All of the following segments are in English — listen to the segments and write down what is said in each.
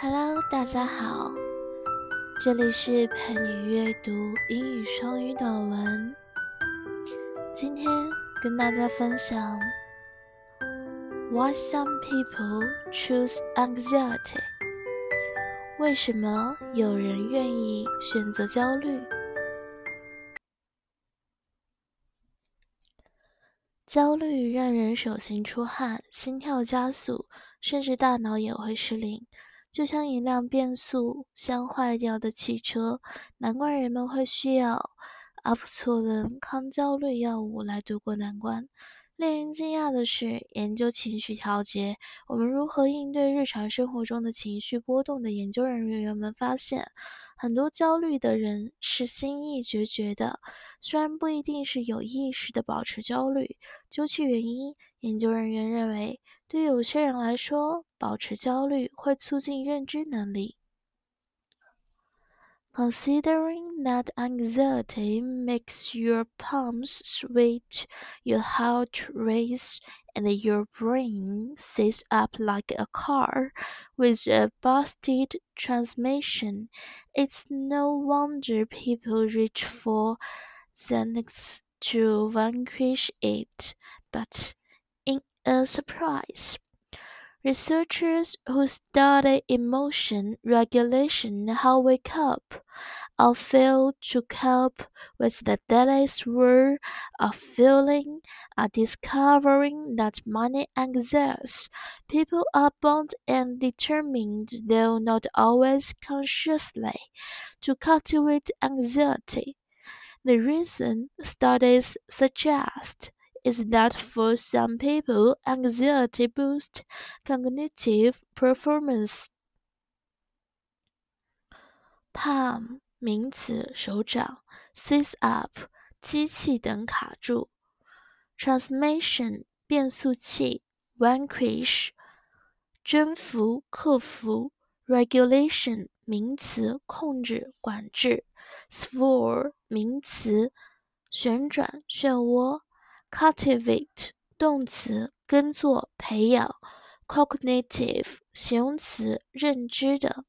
Hello，大家好，这里是陪你阅读英语双语短文。今天跟大家分享 Why some people choose anxiety？为什么有人愿意选择焦虑？焦虑让人手心出汗，心跳加速，甚至大脑也会失灵，就像一辆变速箱坏掉的汽车。难怪人们会需要阿普唑仑抗焦虑药物来度过难关。令人惊讶的是，研究情绪调节，我们如何应对日常生活中的情绪波动的研究人员们发现。很多焦虑的人是心意决绝的，虽然不一定是有意识的保持焦虑。究其原因，研究人员认为，对有些人来说，保持焦虑会促进认知能力。Considering that anxiety makes your palms sweat, your heart race, and your brain sits up like a car with a busted transmission, it's no wonder people reach for Xanax to vanquish it. But in a surprise, Researchers who study emotion regulation how we cope or fail to cope with the daily swirl of feeling are discovering that many anxious people are bound and determined, though not always consciously, to cultivate anxiety. The reason studies suggest is that for some people, anxiety boosts cognitive performance. Palm 名词，手掌；seize up 机器等卡住；transmission 变速器；vanquish 征服、克服；regulation 名词，控制、管制；swirl 名词，旋转、漩涡。 Cultivate 动词，耕作、培养；cognitive 形容词，认知的。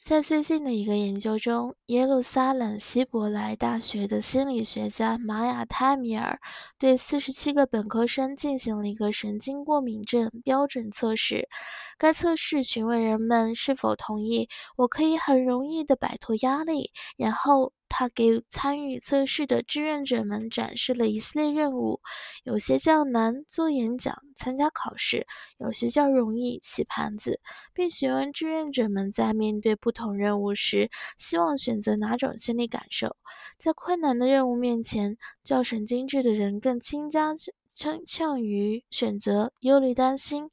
在最近的一个研究中，耶路撒冷希伯来大学的心理学家玛雅·泰米尔对四十七个本科生进行了一个神经过敏症标准测试。该测试询问人们是否同意“我可以很容易地摆脱压力”，然后。他给参与测试的志愿者们展示了一系列任务，有些较难，做演讲、参加考试；有些较容易，洗盘子，并询问志愿者们在面对不同任务时，希望选择哪种心理感受。在困难的任务面前，较神经质的人更倾向倾向于选择忧虑、担心，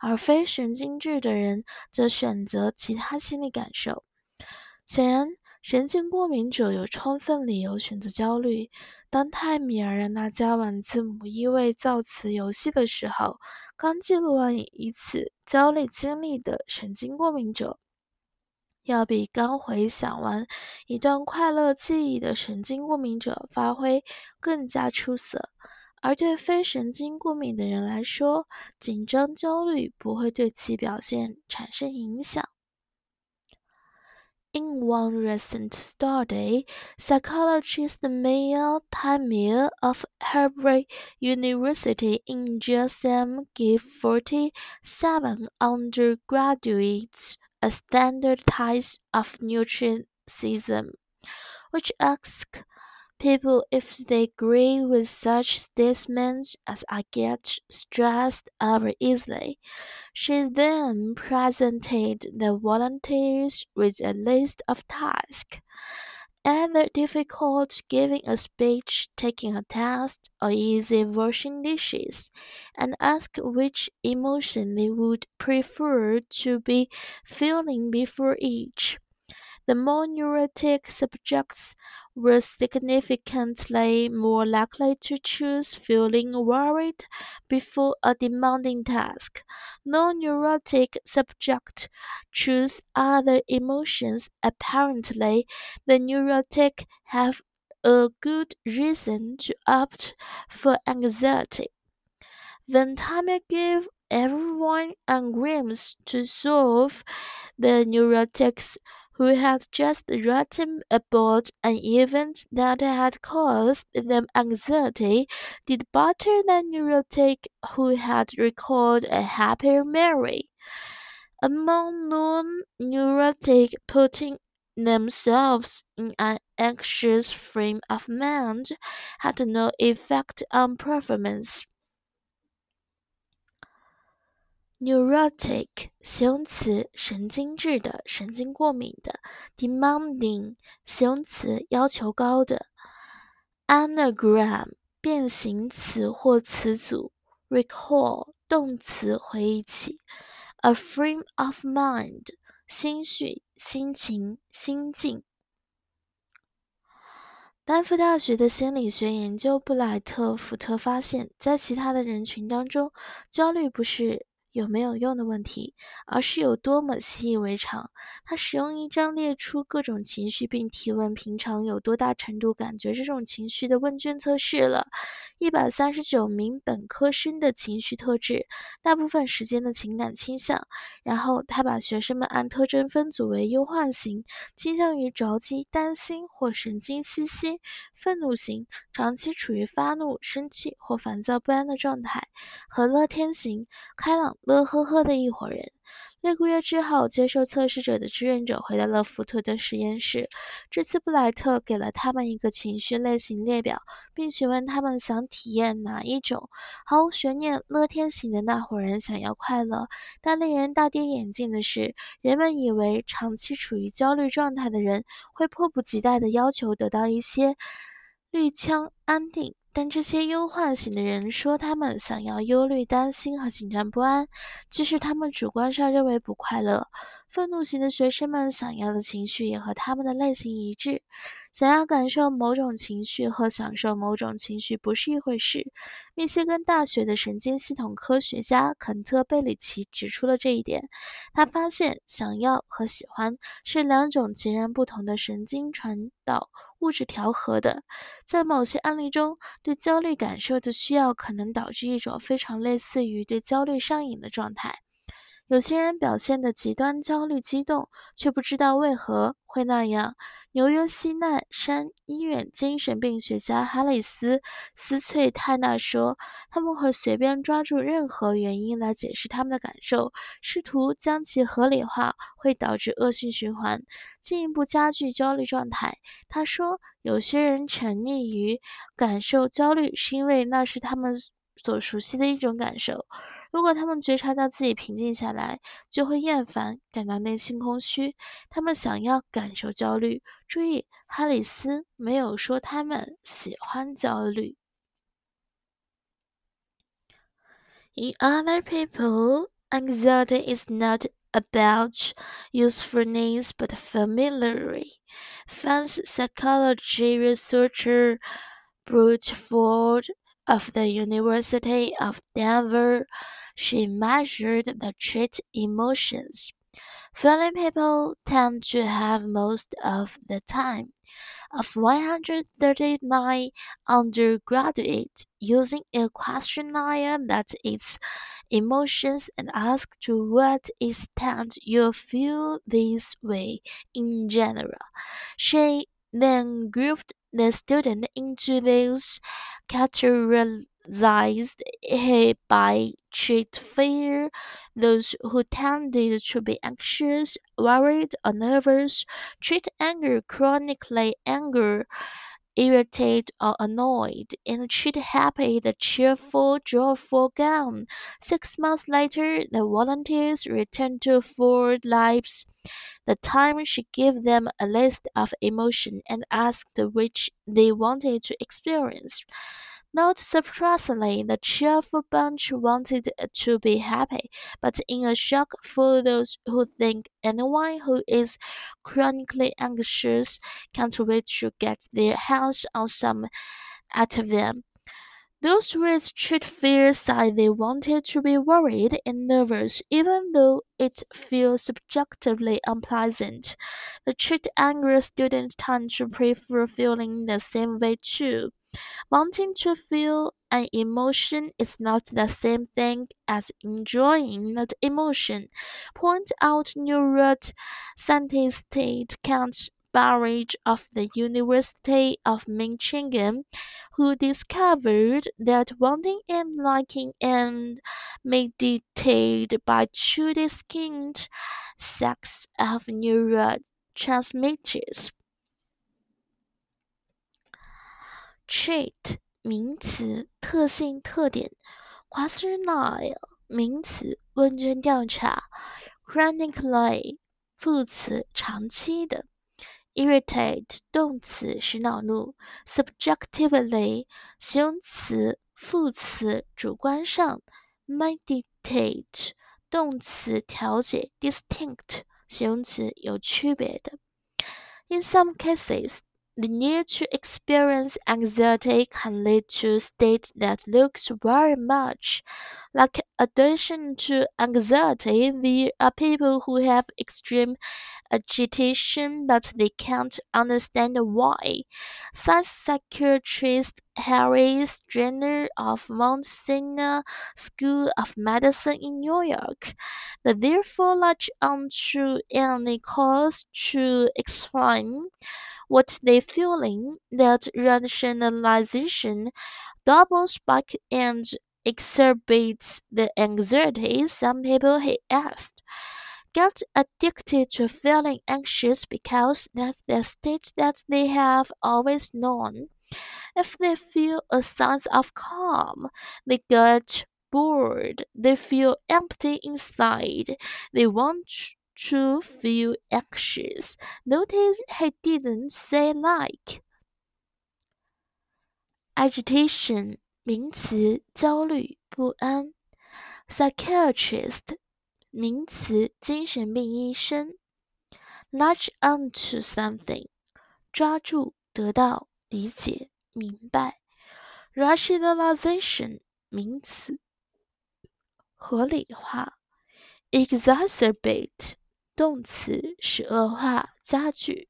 而非神经质的人则选择其他心理感受。显然。神经过敏者有充分理由选择焦虑。当泰米尔让他加完字母意味造词游戏的时候，刚记录完一次焦虑经历的神经过敏者，要比刚回想完一段快乐记忆的神经过敏者发挥更加出色。而对非神经过敏的人来说，紧张焦虑不会对其表现产生影响。In one recent study, psychologist Maya Tamir of Hebrew University in Jerusalem gave 47 undergraduates a standard test of neuroticism, which asked people if they agree with such statements as I get stressed over easily. She then presented the volunteers with a list of tasks. Either difficult giving a speech, taking a test, or easy washing dishes, and asked which emotion they would prefer to be feeling before each. The more neurotic subjects were significantly more likely to choose feeling worried before a demanding task. Non-neurotic subjects choose other emotions. Apparently, the neurotic have a good reason to opt for anxiety. Then Tamir gave everyone anagrams to solve the neurotics who had just written about an event that had caused them anxiety did better than neurotic who had recalled a happier memory. Among non-neurotic putting themselves in an anxious frame of mind had no effect on performance. Neurotic 形容词，神经质的，神经过敏的；demanding 形容词，要求高的；anagram 变形词或词组；recall 动词，回忆起；a frame of mind 心绪、心情、心境。丹佛大学的心理学研究布莱特福特发现，在其他的人群当中，焦虑不是。有没有用的问题，而是有多么习以为常。他使用一张列出各种情绪并提问平常有多大程度感觉这种情绪的问卷，测试了一百三十九名本科生的情绪特质，大部分时间的情感倾向。然后他把学生们按特征分组为忧患型，倾向于着急、担心或神经兮兮；愤怒型，长期处于发怒、生气或烦躁不安的状态；和乐天型，开朗。乐呵呵的一伙人。六个月之后，接受测试者的志愿者回到了福特的实验室。这次布莱特给了他们一个情绪类型列表，并询问他们想体验哪一种。毫无悬念，乐天型的那伙人想要快乐。但令人大跌眼镜的是，人们以为长期处于焦虑状态的人会迫不及待地要求得到一些绿枪安定。但这些忧患型的人说，他们想要忧虑、担心和紧张不安，即使他们主观上认为不快乐。愤怒型的学生们想要的情绪也和他们的类型一致。想要感受某种情绪和享受某种情绪不是一回事。密歇根大学的神经系统科学家肯特·贝里奇指出了这一点。他发现，想要和喜欢是两种截然不同的神经传导物质调和的。在某些案例中，对焦虑感受的需要可能导致一种非常类似于对焦虑上瘾的状态。有些人表现得极端焦虑、激动，却不知道为何会那样。纽约西奈山医院精神病学家哈里斯·斯翠泰纳说：“他们会随便抓住任何原因来解释他们的感受，试图将其合理化，会导致恶性循环，进一步加剧焦虑状态。”他说：“有些人沉溺于感受焦虑，是因为那是他们所熟悉的一种感受。”如果他们觉察到自己平静下来，就会厌烦，感到内心空虚。他们想要感受焦虑。注意，哈里斯没有说他们喜欢焦虑。In other people, anxiety is not about usefulness but familiarity. Fans psychology researcher Bruce Ford of the University of Denver she measured the trait emotions. Feeling people tend to have most of the time. Of 139 undergraduates using a questionnaire that its emotions and asked to what extent you feel this way in general. She then grouped the student into those categorized by treat fear, those who tended to be anxious, worried, or nervous, treat anger chronically anger, irritated or annoyed, and treat happy the cheerful, joyful gun. Six months later, the volunteers returned to Ford Lives. The time she gave them a list of emotions and asked which they wanted to experience. Not surprisingly, the cheerful bunch wanted to be happy, but in a shock for those who think anyone who is chronically anxious can't wait to get their hands on some Ativan. Those with trait fear said they wanted to be worried and nervous, even though it feels subjectively unpleasant. The trait anger students tend to prefer feeling the same way too. Wanting to feel an emotion is not the same thing as enjoying that emotion, point out neuroscientist Kent Berridge of the University of Michigan, who discovered that wanting and liking and mediated by two distinct sets of neurotransmitters. Trait 名词，特性、特点；questionnaire 名词，问卷调查；chronically 副词，长期的；irritate 动词，使恼怒；subjectively 形容词、副词，主观上；meditate 动词，调节；distinct 形容词，有区别的。In some cases the need to experience anxiety can lead to state that looks very much like addiction to anxiety. There are people who have extreme agitation, but they can't understand why. Such psychiatrist Harris Stratyner of Mount Sinai School of Medicine in New York. The therefore latch onto any cause to explain what they feeling that rationalization doubles back and exacerbates the anxiety some people he asked. Get addicted to feeling anxious because that's the state that they have always known. If they feel a sense of calm, they get bored, they feel empty inside, they want to feel anxious. Notice he didn't say like. Agitation 名词，焦虑、不安。Psychiatrist 名词，精神病医生。Latch onto something 抓住、得到、理解、明白。Rationalization 名词，合理化。Exacerbate 动词使恶化加剧。